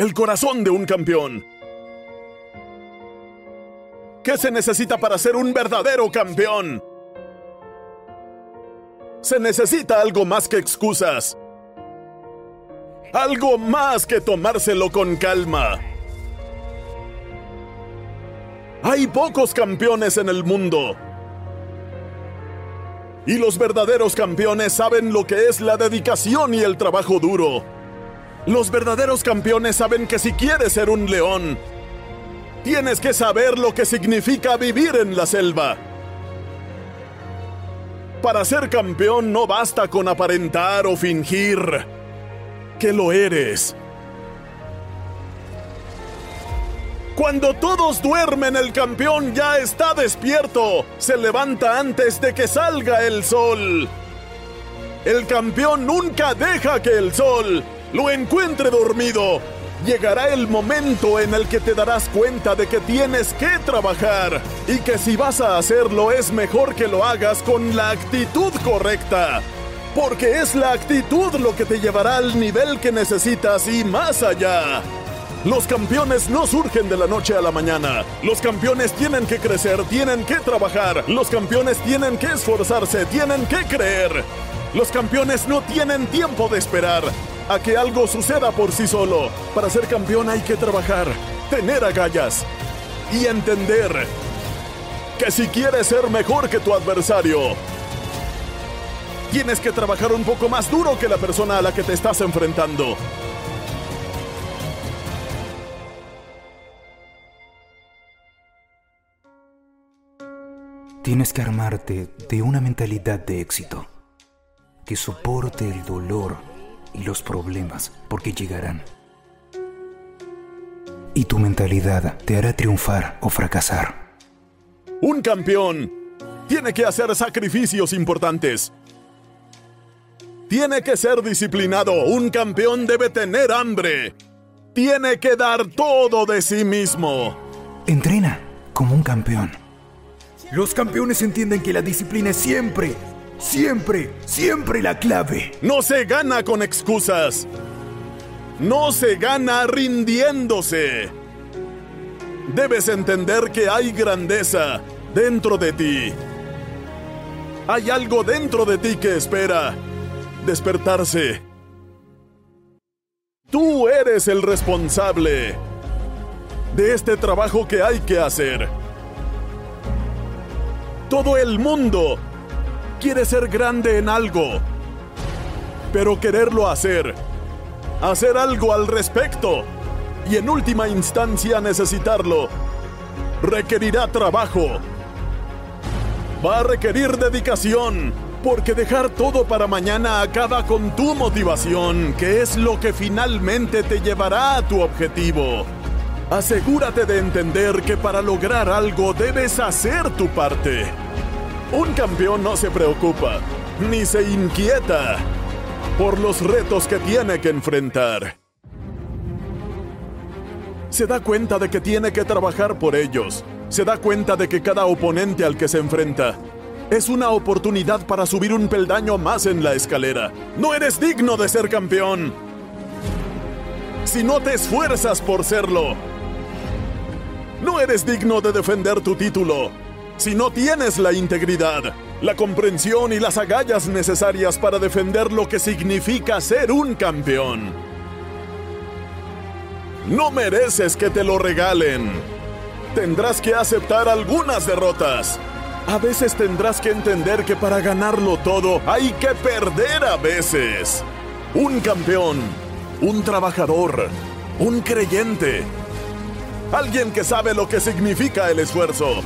El corazón de un campeón. ¿Qué se necesita para ser un verdadero campeón? Se necesita algo más que excusas. Algo más que tomárselo con calma. Hay pocos campeones en el mundo. Y los verdaderos campeones saben lo que es la dedicación y el trabajo duro. Los verdaderos campeones saben que si quieres ser un león, tienes que saber lo que significa vivir en la selva. Para ser campeón no basta con aparentar o fingir que lo eres. Cuando todos duermen, el campeón ya está despierto. Se levanta antes de que salga el sol. El campeón nunca deja que el sol lo encuentre dormido. Llegará el momento en el que te darás cuenta de que tienes que trabajar y que si vas a hacerlo es mejor que lo hagas con la actitud correcta. Porque es la actitud lo que te llevará al nivel que necesitas y más allá. Los campeones no surgen de la noche a la mañana. Los campeones tienen que crecer, tienen que trabajar. Los campeones tienen que esforzarse, tienen que creer. Los campeones no tienen tiempo de esperar a que algo suceda por sí solo. Para ser campeón hay que trabajar, tener agallas y entender que si quieres ser mejor que tu adversario, tienes que trabajar un poco más duro que la persona a la que te estás enfrentando. Tienes que armarte de una mentalidad de éxito que soporte el dolor y los problemas porque llegarán. Y tu mentalidad te hará triunfar o fracasar. Un campeón tiene que hacer sacrificios importantes. Tiene que ser disciplinado. Un campeón debe tener hambre. Tiene que dar todo de sí mismo. Entrena como un campeón. Los campeones entienden que la disciplina es siempre, siempre, siempre la clave. No se gana con excusas. No se gana rindiéndose. Debes entender que hay grandeza dentro de ti. Hay algo dentro de ti que espera despertarse. Tú eres el responsable de este trabajo que hay que hacer. Todo el mundo quiere ser grande en algo, pero quererlo hacer, hacer algo al respecto y en última instancia necesitarlo, requerirá trabajo. Va a requerir dedicación, porque dejar todo para mañana acaba con tu motivación, que es lo que finalmente te llevará a tu objetivo. Asegúrate de entender que para lograr algo debes hacer tu parte. Un campeón no se preocupa, ni se inquieta por los retos que tiene que enfrentar. Se da cuenta de que tiene que trabajar por ellos. Se da cuenta de que cada oponente al que se enfrenta es una oportunidad para subir un peldaño más en la escalera. No eres digno de ser campeón. Si no te esfuerzas por serlo. No eres digno de defender tu título si no tienes la integridad. la comprensión y las agallas necesarias para defender lo que significa ser un campeón. No mereces que te lo regalen. Tendrás que aceptar algunas derrotas. A veces tendrás que entender que para ganarlo todo hay que perder a veces. Un campeón, un trabajador, un creyente, alguien que sabe lo que significa el esfuerzo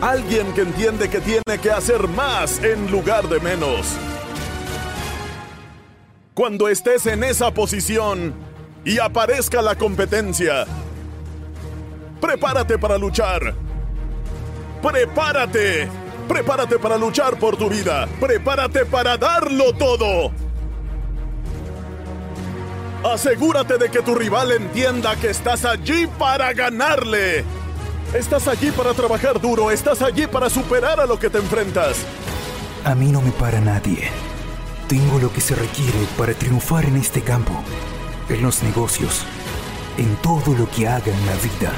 Alguien que entiende que tiene que hacer más en lugar de menos. Cuando estés en esa posición y aparezca la competencia, prepárate para luchar. Prepárate. Prepárate para luchar por tu vida. Prepárate para darlo todo. Asegúrate de que tu rival entienda que estás allí para ganarle. Estás allí para trabajar duro, estás allí para superar a lo que te enfrentas. A mí no me para nadie. Tengo lo que se requiere para triunfar en este campo, en los negocios, en todo lo que haga en la vida.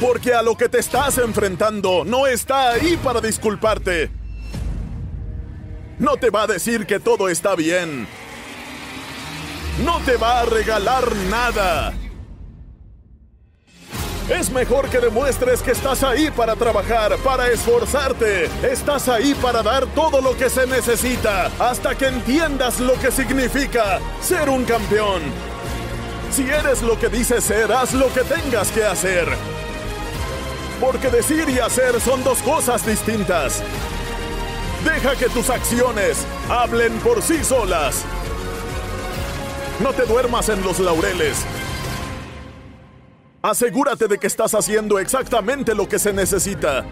Porque a lo que te estás enfrentando no está ahí para disculparte. No te va a decir que todo está bien. No te va a regalar nada. Es mejor que demuestres que estás ahí para trabajar, para esforzarte. Estás ahí para dar todo lo que se necesita hasta que entiendas lo que significa ser un campeón. Si eres lo que dices ser, haz lo que tengas que hacer. Porque decir y hacer son dos cosas distintas. Deja que tus acciones hablen por sí solas. No te duermas en los laureles. Asegúrate de que estás haciendo exactamente lo que se necesita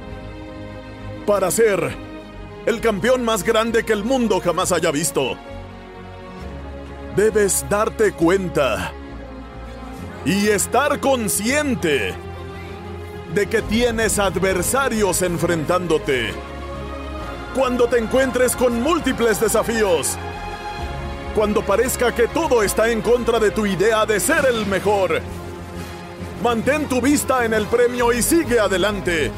para ser el campeón más grande que el mundo jamás haya visto. Debes darte cuenta y estar consciente de que tienes adversarios enfrentándote. Cuando te encuentres con múltiples desafíos, cuando parezca que todo está en contra de tu idea de ser el mejor, Mantén tu vista en el premio y sigue adelante.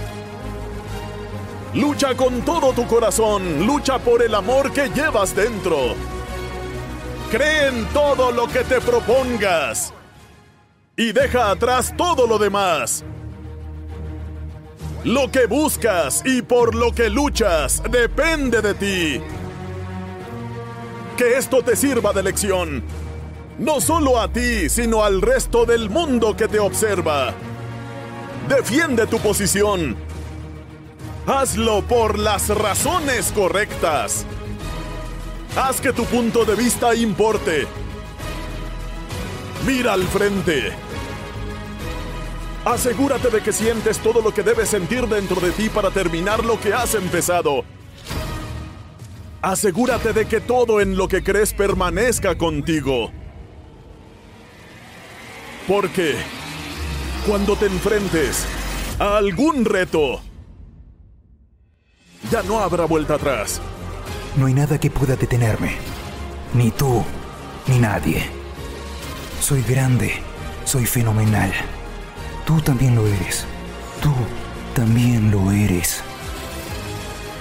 Lucha con todo tu corazón, lucha por el amor que llevas dentro. Cree en todo lo que te propongas y deja atrás todo lo demás. Lo que buscas y por lo que luchas depende de ti. Que esto te sirva de lección no solo a ti, sino al resto del mundo que te observa. Defiende tu posición. Hazlo por las razones correctas. Haz que tu punto de vista importe. Mira al frente. Asegúrate de que sientes todo lo que debes sentir dentro de ti para terminar lo que has empezado. Asegúrate de que todo en lo que crees permanezca contigo. Porque cuando te enfrentes a algún reto, ya no habrá vuelta atrás. No hay nada que pueda detenerme. Ni tú, ni nadie. Soy grande, soy fenomenal. Tú también lo eres. Tú también lo eres.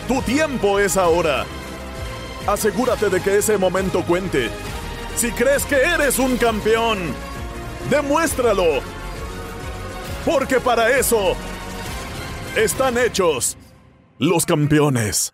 Tu tiempo es ahora. Asegúrate de que ese momento cuente. Si crees que eres un campeón, Demuéstralo. Porque para eso están hechos los campeones.